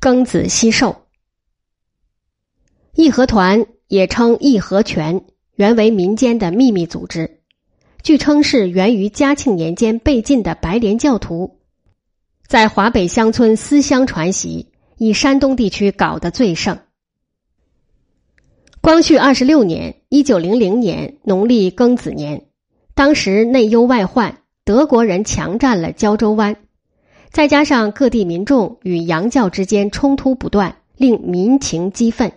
庚子西寿。义和团也称义和拳，原为民间的秘密组织，据称是源于嘉庆年间被禁的白莲教徒，在华北乡村思乡传习，以山东地区搞得最盛。光绪二十六年（一九零零年）农历庚子年，当时内忧外患，德国人强占了胶州湾，再加上各地民众与洋教之间冲突不断，令民情激愤。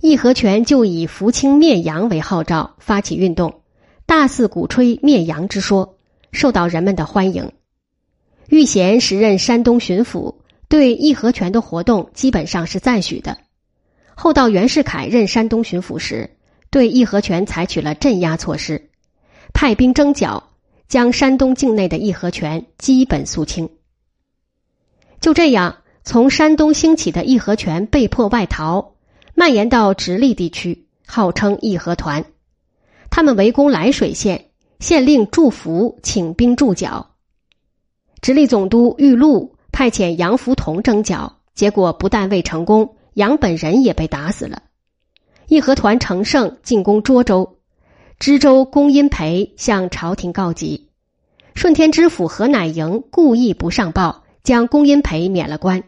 义和拳就以扶清灭洋为号召，发起运动，大肆鼓吹灭洋之说，受到人们的欢迎。玉贤时任山东巡抚，对义和拳的活动基本上是赞许的。后到袁世凯任山东巡抚时，对义和拳采取了镇压措施，派兵征剿，将山东境内的义和拳基本肃清。就这样，从山东兴起的义和拳被迫外逃，蔓延到直隶地区，号称义和团。他们围攻涞水县，县令祝福请兵驻剿。直隶总督玉禄派遣杨福同征剿，结果不但未成功。杨本人也被打死了。义和团乘胜进攻涿州，知州龚荫培向朝廷告急，顺天知府何乃莹故意不上报，将龚荫培免了官。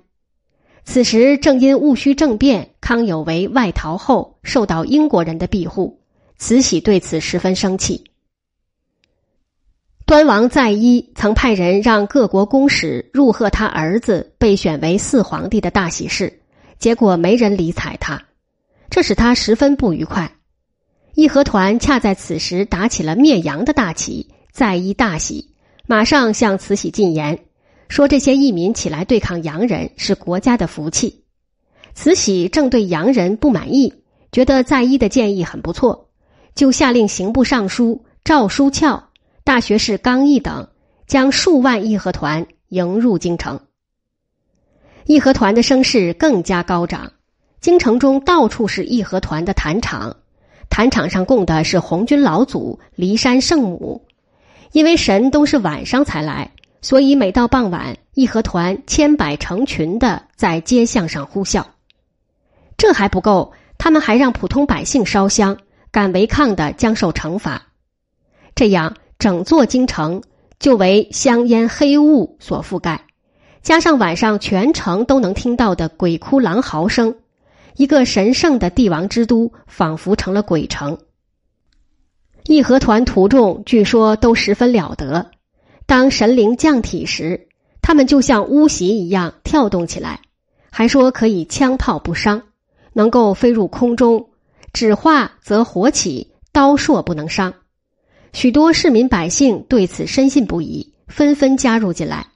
此时正因戊戌政变，康有为外逃后受到英国人的庇护，慈禧对此十分生气。端王载一曾派人让各国公使入贺他儿子被选为四皇帝的大喜事。结果没人理睬他，这使他十分不愉快。义和团恰在此时打起了灭洋的大旗，在一大喜，马上向慈禧进言，说这些义民起来对抗洋人是国家的福气。慈禧正对洋人不满意，觉得在一的建议很不错，就下令刑部尚书赵书翘、大学士刚毅等将数万义和团迎入京城。义和团的声势更加高涨，京城中到处是义和团的坛场，坛场上供的是红军老祖、骊山圣母。因为神都是晚上才来，所以每到傍晚，义和团千百成群的在街巷上呼啸。这还不够，他们还让普通百姓烧香，敢违抗的将受惩罚。这样，整座京城就为香烟黑雾所覆盖。加上晚上全城都能听到的鬼哭狼嚎声，一个神圣的帝王之都仿佛成了鬼城。义和团徒众据说都十分了得，当神灵降体时，他们就像乌袭一样跳动起来，还说可以枪炮不伤，能够飞入空中，纸化则火起，刀槊不能伤。许多市民百姓对此深信不疑，纷纷加入进来。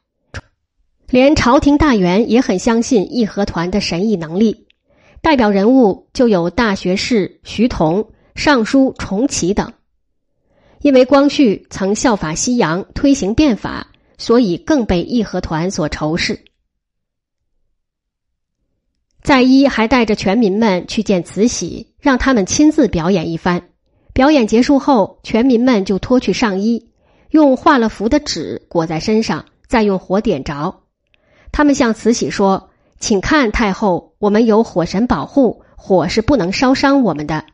连朝廷大员也很相信义和团的神异能力，代表人物就有大学士徐同、尚书重启等。因为光绪曾效法西洋推行变法，所以更被义和团所仇视。在一还带着全民们去见慈禧，让他们亲自表演一番。表演结束后，全民们就脱去上衣，用画了符的纸裹在身上，再用火点着。他们向慈禧说：“请看，太后，我们有火神保护，火是不能烧伤我们的。”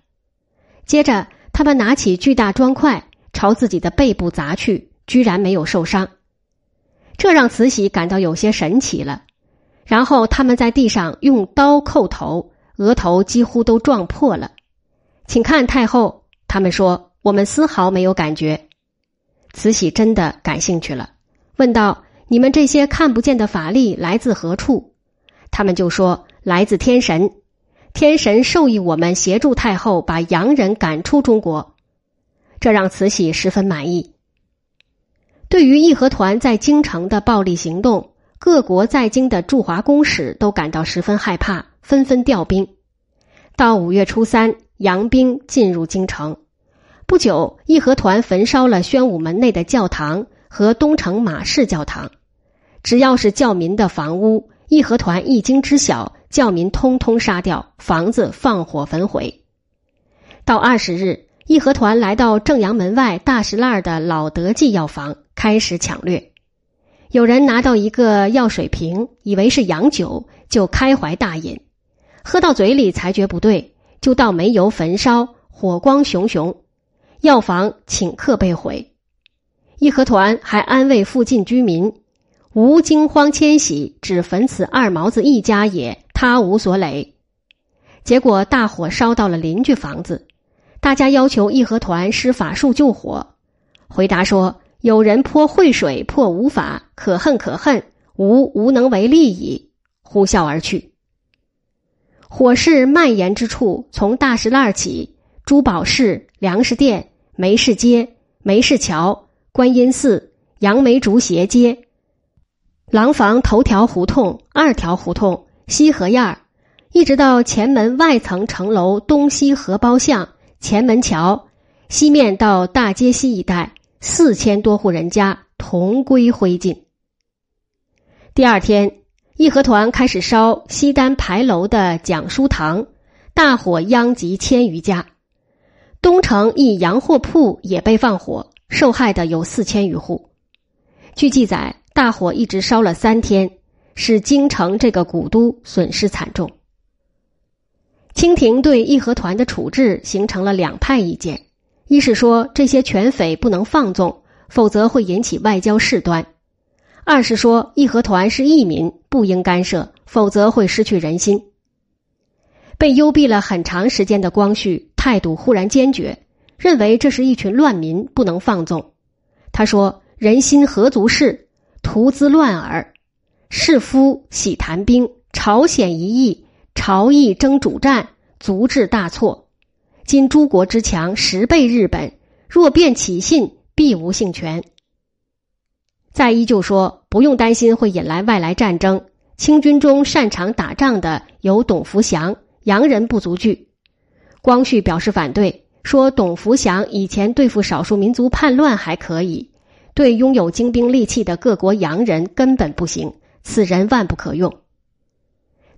接着，他们拿起巨大砖块朝自己的背部砸去，居然没有受伤，这让慈禧感到有些神奇了。然后他们在地上用刀叩头，额头几乎都撞破了。请看，太后，他们说我们丝毫没有感觉。慈禧真的感兴趣了，问道。你们这些看不见的法力来自何处？他们就说来自天神，天神授意我们协助太后把洋人赶出中国，这让慈禧十分满意。对于义和团在京城的暴力行动，各国在京的驻华公使都感到十分害怕，纷纷调兵。到五月初三，洋兵进入京城，不久，义和团焚烧了宣武门内的教堂和东城马氏教堂。只要是教民的房屋，义和团一经知晓，教民通通杀掉，房子放火焚毁。到二十日，义和团来到正阳门外大石栏的老德记药房，开始抢掠。有人拿到一个药水瓶，以为是洋酒，就开怀大饮，喝到嘴里才觉不对，就倒煤油焚烧，火光熊熊，药房顷刻被毁。义和团还安慰附近居民：“无惊慌迁徙，只焚此二毛子一家也，他无所累。”结果大火烧到了邻居房子，大家要求义和团施法术救火，回答说。有人泼秽水破无法，可恨可恨，无无能为力矣。呼啸而去。火势蔓延之处，从大石烂起，珠宝市、粮食店、梅市街、梅市桥、观音寺、杨梅竹斜街、廊坊头条胡同、二条胡同、西河沿儿，一直到前门外层城楼东西荷包巷、前门桥西面到大街西一带。四千多户人家同归灰烬。第二天，义和团开始烧西单牌楼的讲书堂，大火殃及千余家。东城一洋货铺也被放火，受害的有四千余户。据记载，大火一直烧了三天，使京城这个古都损失惨重。清廷对义和团的处置形成了两派意见。一是说这些权匪不能放纵，否则会引起外交事端；二是说义和团是义民，不应干涉，否则会失去人心。被幽闭了很长时间的光绪态度忽然坚决，认为这是一群乱民，不能放纵。他说：“人心何足是，徒滋乱耳。士夫喜谈兵，朝鲜一役，朝议争主战，足致大错。”今诸国之强十倍日本，若便起信，必无幸权。再依旧说，不用担心会引来外来战争。清军中擅长打仗的有董福祥，洋人不足惧。光绪表示反对，说董福祥以前对付少数民族叛乱还可以，对拥有精兵利器的各国洋人根本不行，此人万不可用。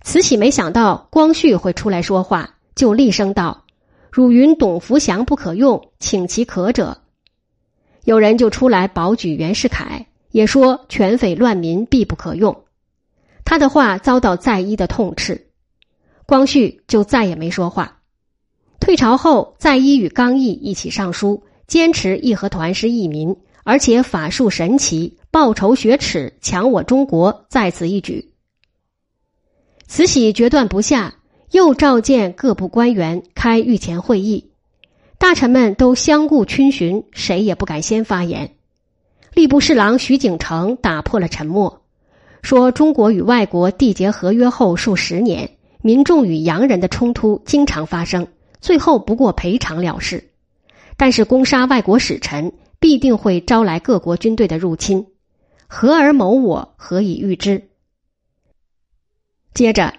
慈禧没想到光绪会出来说话，就厉声道。汝云董福祥不可用，请其可者。有人就出来保举袁世凯，也说权匪乱民必不可用。他的话遭到在一的痛斥，光绪就再也没说话。退朝后，在一与刚毅一起上书，坚持义和团是义民，而且法术神奇，报仇雪耻，抢我中国，在此一举。慈禧决断不下。又召见各部官员开御前会议，大臣们都相顾逡巡，谁也不敢先发言。吏部侍郎徐景成打破了沉默，说：“中国与外国缔结合约后数十年，民众与洋人的冲突经常发生，最后不过赔偿了事。但是攻杀外国使臣，必定会招来各国军队的入侵，何而谋我？何以预知？”接着。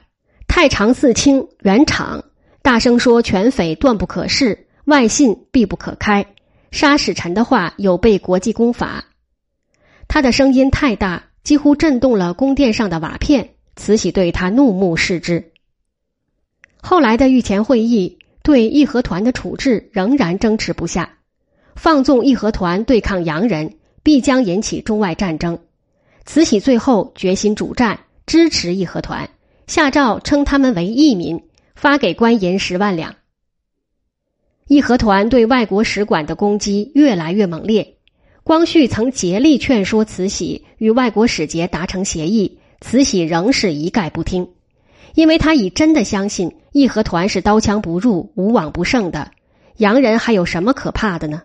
太常寺卿袁敞大声说：“权匪断不可视，外信必不可开。杀使臣的话有悖国际公法。”他的声音太大，几乎震动了宫殿上的瓦片。慈禧对他怒目视之。后来的御前会议对义和团的处置仍然争持不下，放纵义和团对抗洋人，必将引起中外战争。慈禧最后决心主战，支持义和团。下诏称他们为义民，发给官银十万两。义和团对外国使馆的攻击越来越猛烈。光绪曾竭力劝说慈禧与外国使节达成协议，慈禧仍是一概不听，因为他已真的相信义和团是刀枪不入、无往不胜的，洋人还有什么可怕的呢？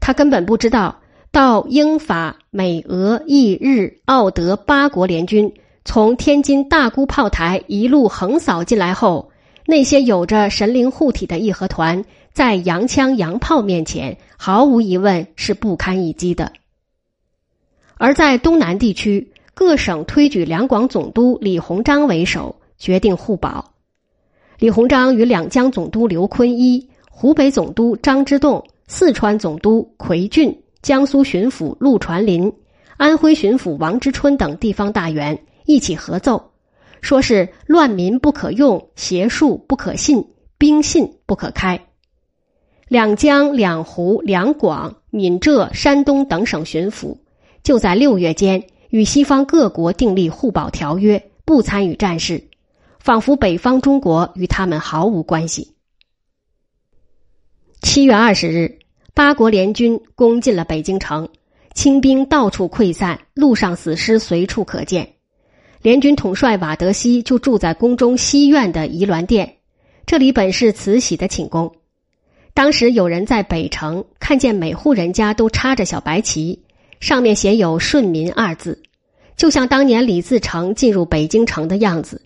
他根本不知道，到英法美俄意日奥德八国联军。从天津大沽炮台一路横扫进来后，那些有着神灵护体的义和团，在洋枪洋炮面前，毫无疑问是不堪一击的。而在东南地区，各省推举两广总督李鸿章为首，决定互保。李鸿章与两江总督刘坤一、湖北总督张之洞、四川总督奎俊、江苏巡抚陆传林、安徽巡抚王之春等地方大员。一起合奏，说是乱民不可用，邪术不可信，兵信不可开。两江、两湖、两广、闽浙、山东等省巡抚就在六月间与西方各国订立互保条约，不参与战事，仿佛北方中国与他们毫无关系。七月二十日，八国联军攻进了北京城，清兵到处溃散，路上死尸随处可见。联军统帅瓦德西就住在宫中西院的颐銮殿，这里本是慈禧的寝宫。当时有人在北城看见每户人家都插着小白旗，上面写有“顺民”二字，就像当年李自成进入北京城的样子。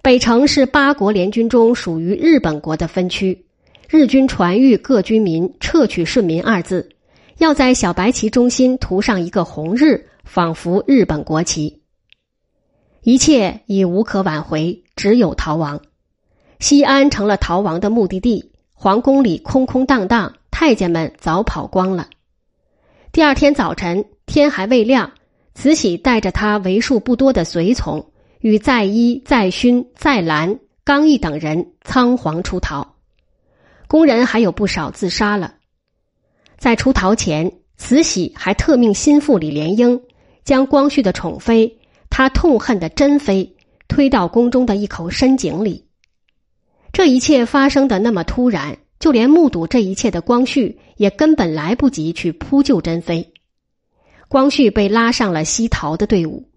北城是八国联军中属于日本国的分区，日军传谕各军民撤去“顺民”二字，要在小白旗中心涂上一个红日，仿佛日本国旗。一切已无可挽回，只有逃亡。西安成了逃亡的目的地。皇宫里空空荡荡，太监们早跑光了。第二天早晨，天还未亮，慈禧带着他为数不多的随从，与载一、载勋、载澜、刚毅等人仓皇出逃。工人还有不少自杀了。在出逃前，慈禧还特命心腹李莲英将光绪的宠妃，他痛恨的珍妃，推到宫中的一口深井里。这一切发生的那么突然，就连目睹这一切的光绪也根本来不及去扑救珍妃。光绪被拉上了西逃的队伍。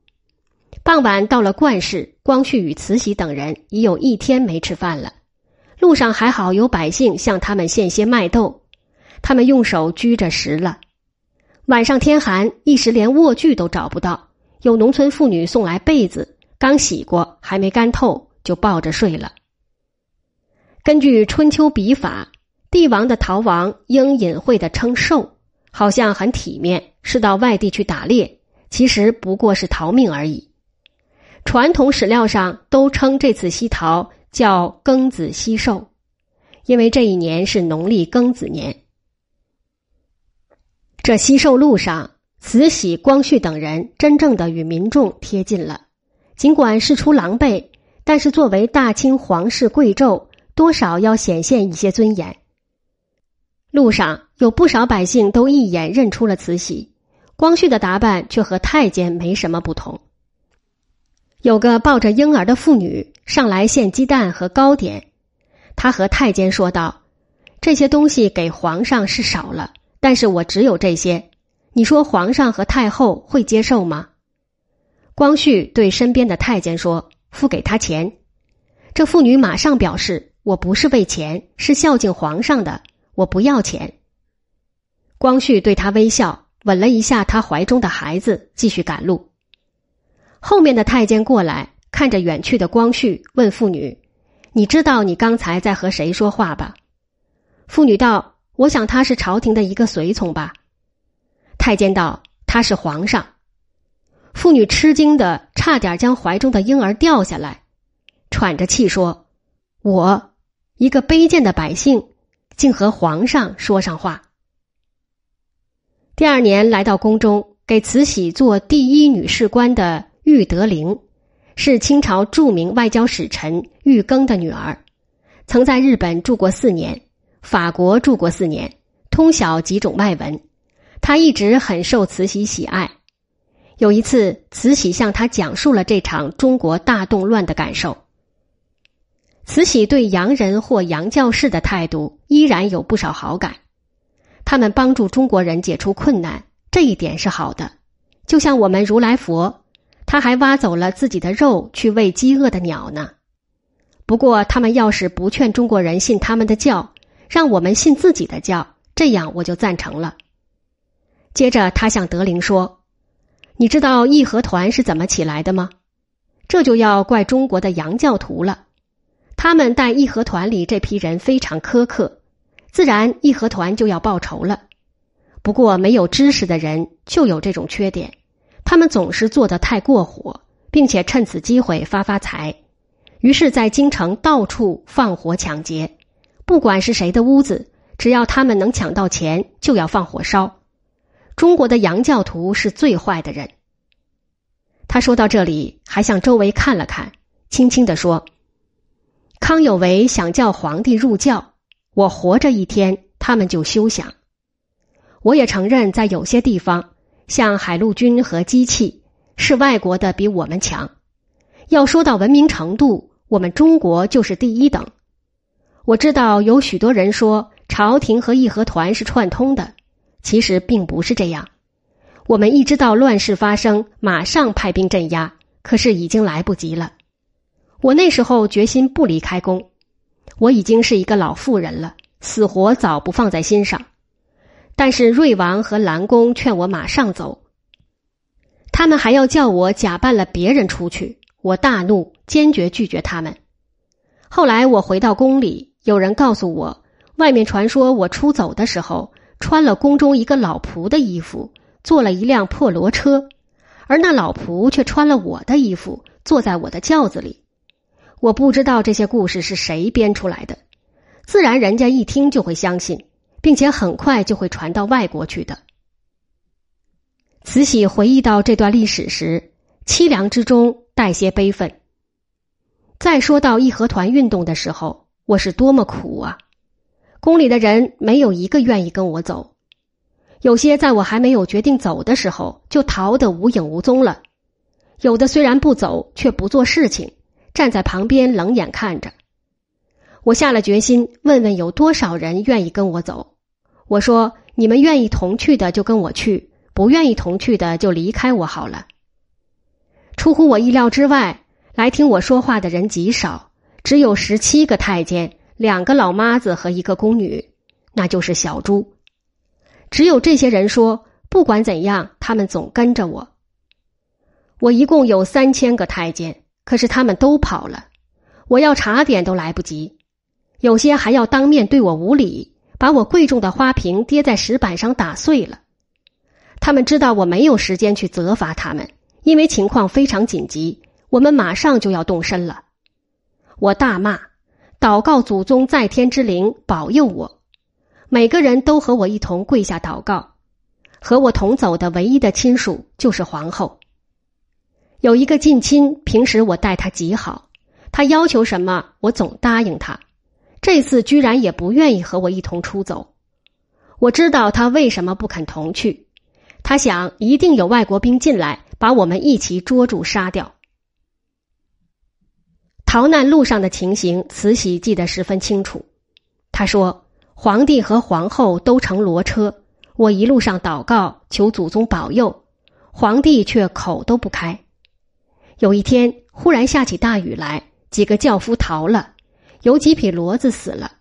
傍晚到了冠市，光绪与慈禧等人已有一天没吃饭了。路上还好有百姓向他们献些麦豆，他们用手掬着食了。晚上天寒，一时连卧具都找不到。有农村妇女送来被子，刚洗过，还没干透，就抱着睡了。根据春秋笔法，帝王的逃亡应隐晦的称寿，好像很体面，是到外地去打猎，其实不过是逃命而已。传统史料上都称这次西逃叫庚子西寿，因为这一年是农历庚子年。这西寿路上，慈禧、光绪等人真正的与民众贴近了，尽管事出狼狈，但是作为大清皇室贵胄。多少要显现一些尊严。路上有不少百姓都一眼认出了慈禧，光绪的打扮却和太监没什么不同。有个抱着婴儿的妇女上来献鸡蛋和糕点，她和太监说道：“这些东西给皇上是少了，但是我只有这些，你说皇上和太后会接受吗？”光绪对身边的太监说：“付给他钱。”这妇女马上表示。我不是为钱，是孝敬皇上的。我不要钱。光绪对他微笑，吻了一下他怀中的孩子，继续赶路。后面的太监过来，看着远去的光绪，问妇女：“你知道你刚才在和谁说话吧？”妇女道：“我想他是朝廷的一个随从吧。”太监道：“他是皇上。”妇女吃惊的差点将怀中的婴儿掉下来，喘着气说：“我。”一个卑贱的百姓，竟和皇上说上话。第二年来到宫中，给慈禧做第一女士官的玉德龄，是清朝著名外交使臣玉庚的女儿，曾在日本住过四年，法国住过四年，通晓几种外文。他一直很受慈禧喜爱。有一次，慈禧向他讲述了这场中国大动乱的感受。慈禧对洋人或洋教士的态度依然有不少好感，他们帮助中国人解除困难，这一点是好的。就像我们如来佛，他还挖走了自己的肉去喂饥饿的鸟呢。不过，他们要是不劝中国人信他们的教，让我们信自己的教，这样我就赞成了。接着，他向德林说：“你知道义和团是怎么起来的吗？这就要怪中国的洋教徒了。”他们待义和团里这批人非常苛刻，自然义和团就要报仇了。不过没有知识的人就有这种缺点，他们总是做得太过火，并且趁此机会发发财。于是，在京城到处放火抢劫，不管是谁的屋子，只要他们能抢到钱，就要放火烧。中国的洋教徒是最坏的人。他说到这里，还向周围看了看，轻轻的说。康有为想叫皇帝入教，我活着一天，他们就休想。我也承认，在有些地方，像海陆军和机器，是外国的比我们强。要说到文明程度，我们中国就是第一等。我知道有许多人说朝廷和义和团是串通的，其实并不是这样。我们一知道乱世发生，马上派兵镇压，可是已经来不及了。我那时候决心不离开宫，我已经是一个老妇人了，死活早不放在心上。但是瑞王和兰公劝我马上走，他们还要叫我假扮了别人出去。我大怒，坚决拒绝他们。后来我回到宫里，有人告诉我，外面传说我出走的时候穿了宫中一个老仆的衣服，坐了一辆破骡车，而那老仆却穿了我的衣服，坐在我的轿子里。我不知道这些故事是谁编出来的，自然人家一听就会相信，并且很快就会传到外国去的。慈禧回忆到这段历史时，凄凉之中带些悲愤。再说到义和团运动的时候，我是多么苦啊！宫里的人没有一个愿意跟我走，有些在我还没有决定走的时候就逃得无影无踪了，有的虽然不走，却不做事情。站在旁边冷眼看着，我下了决心，问问有多少人愿意跟我走。我说：“你们愿意同去的就跟我去，不愿意同去的就离开我好了。”出乎我意料之外，来听我说话的人极少，只有十七个太监、两个老妈子和一个宫女，那就是小朱。只有这些人说，不管怎样，他们总跟着我。我一共有三千个太监。可是他们都跑了，我要查点都来不及，有些还要当面对我无礼，把我贵重的花瓶跌在石板上打碎了。他们知道我没有时间去责罚他们，因为情况非常紧急，我们马上就要动身了。我大骂，祷告祖宗在天之灵保佑我。每个人都和我一同跪下祷告。和我同走的唯一的亲属就是皇后。有一个近亲，平时我待他极好，他要求什么，我总答应他。这次居然也不愿意和我一同出走。我知道他为什么不肯同去，他想一定有外国兵进来，把我们一起捉住杀掉。逃难路上的情形，慈禧记得十分清楚。他说：“皇帝和皇后都乘骡车，我一路上祷告求祖宗保佑，皇帝却口都不开。”有一天，忽然下起大雨来，几个轿夫逃了，有几匹骡子死了，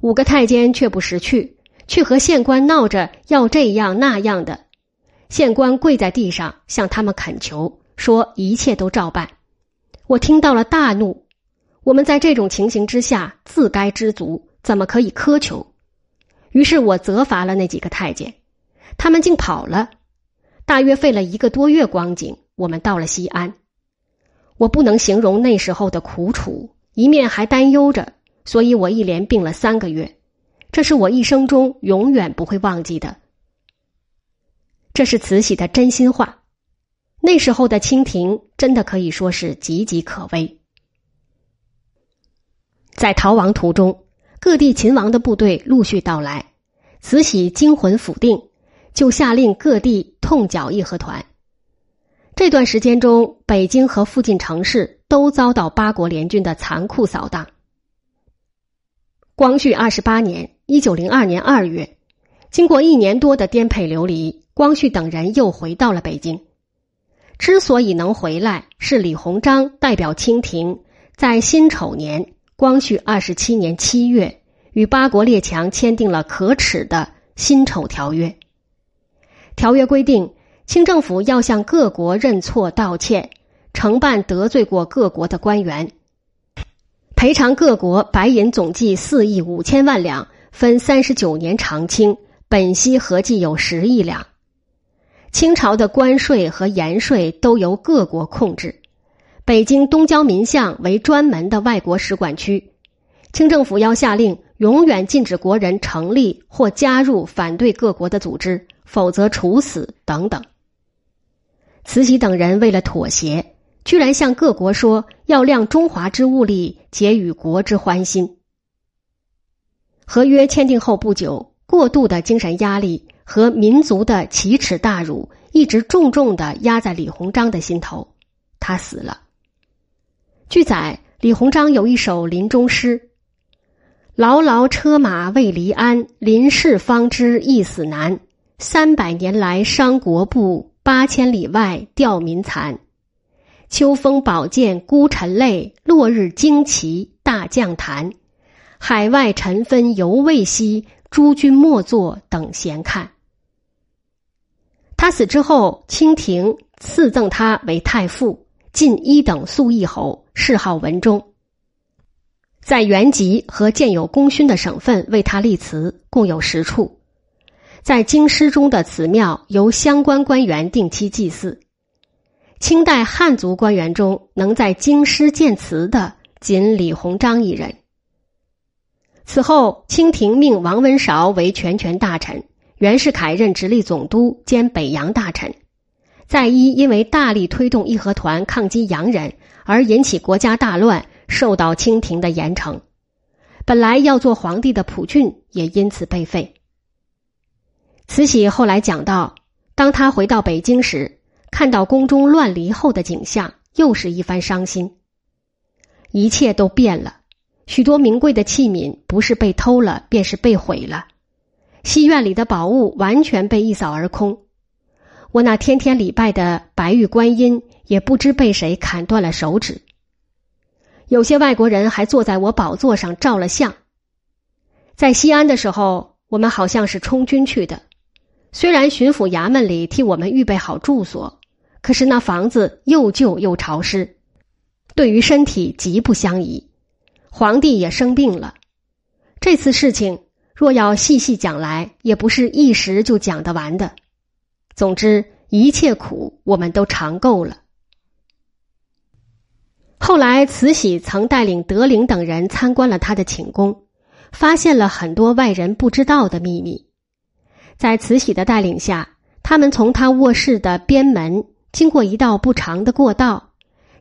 五个太监却不识趣，去和县官闹着要这样那样的。县官跪在地上向他们恳求，说一切都照办。我听到了大怒。我们在这种情形之下，自该知足，怎么可以苛求？于是我责罚了那几个太监，他们竟跑了。大约费了一个多月光景，我们到了西安。我不能形容那时候的苦楚，一面还担忧着，所以我一连病了三个月，这是我一生中永远不会忘记的。这是慈禧的真心话。那时候的清廷真的可以说是岌岌可危。在逃亡途中，各地秦王的部队陆续到来，慈禧惊魂甫定，就下令各地痛剿义和团。这段时间中，北京和附近城市都遭到八国联军的残酷扫荡。光绪二十八年（一九零二年二月），经过一年多的颠沛流离，光绪等人又回到了北京。之所以能回来，是李鸿章代表清廷在辛丑年（光绪二十七年七月）与八国列强签订了可耻的《辛丑条约》。条约规定。清政府要向各国认错道歉，承办得罪过各国的官员，赔偿各国白银总计四亿五千万两，分三十九年偿清，本息合计有十亿两。清朝的关税和盐税都由各国控制，北京东郊民巷为专门的外国使馆区，清政府要下令永远禁止国人成立或加入反对各国的组织，否则处死等等。慈禧等人为了妥协，居然向各国说要量中华之物力，结与国之欢心。合约签订后不久，过度的精神压力和民族的奇耻大辱，一直重重的压在李鸿章的心头。他死了。据载，李鸿章有一首临终诗：“牢牢车马未离鞍，临事方知一死难。三百年来伤国步，八千里外吊民残。秋风宝剑孤臣泪，落日旌旗大将坛。海外尘分犹未息，诸君莫作等闲看。”他死之后，清廷赐赠他为太傅。晋一等肃义侯，谥号文忠。在原籍和建有功勋的省份为他立祠，共有十处。在京师中的祠庙由相关官员定期祭祀。清代汉族官员中能在京师建祠的，仅李鸿章一人。此后，清廷命王文韶为全权大臣，袁世凯任直隶总督兼北洋大臣。在一因为大力推动义和团抗击洋人而引起国家大乱，受到清廷的严惩。本来要做皇帝的溥俊也因此被废。慈禧后来讲到，当他回到北京时，看到宫中乱离后的景象，又是一番伤心。一切都变了，许多名贵的器皿不是被偷了，便是被毁了。戏院里的宝物完全被一扫而空。我那天天礼拜的白玉观音也不知被谁砍断了手指。有些外国人还坐在我宝座上照了相。在西安的时候，我们好像是充军去的。虽然巡抚衙门里替我们预备好住所，可是那房子又旧又潮湿，对于身体极不相宜。皇帝也生病了。这次事情若要细细讲来，也不是一时就讲得完的。总之，一切苦我们都尝够了。后来，慈禧曾带领德龄等人参观了他的寝宫，发现了很多外人不知道的秘密。在慈禧的带领下，他们从他卧室的边门经过一道不长的过道，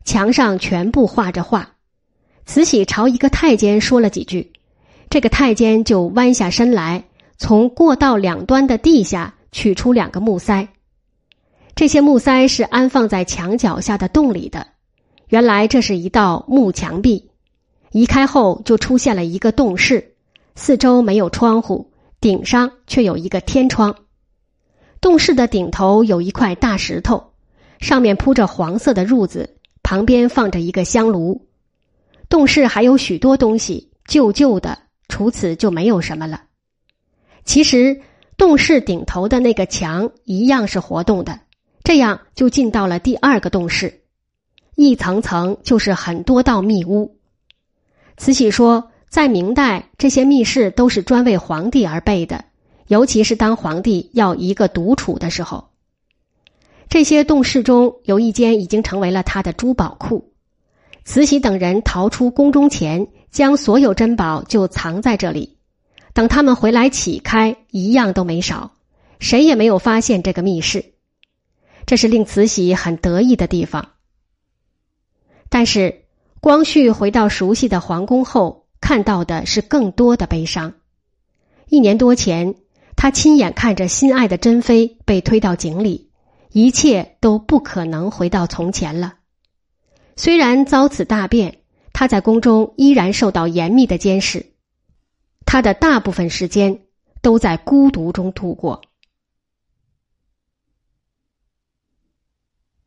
墙上全部画着画。慈禧朝一个太监说了几句，这个太监就弯下身来，从过道两端的地下。取出两个木塞，这些木塞是安放在墙角下的洞里的。原来这是一道木墙壁，移开后就出现了一个洞室，四周没有窗户，顶上却有一个天窗。洞室的顶头有一块大石头，上面铺着黄色的褥子，旁边放着一个香炉。洞室还有许多东西，旧旧的，除此就没有什么了。其实。洞室顶头的那个墙一样是活动的，这样就进到了第二个洞室，一层层就是很多道密屋。慈禧说，在明代，这些密室都是专为皇帝而备的，尤其是当皇帝要一个独处的时候。这些洞室中有一间已经成为了他的珠宝库，慈禧等人逃出宫中前，将所有珍宝就藏在这里。等他们回来启开，一样都没少，谁也没有发现这个密室，这是令慈禧很得意的地方。但是光绪回到熟悉的皇宫后，看到的是更多的悲伤。一年多前，他亲眼看着心爱的珍妃被推到井里，一切都不可能回到从前了。虽然遭此大变，他在宫中依然受到严密的监视。他的大部分时间都在孤独中度过。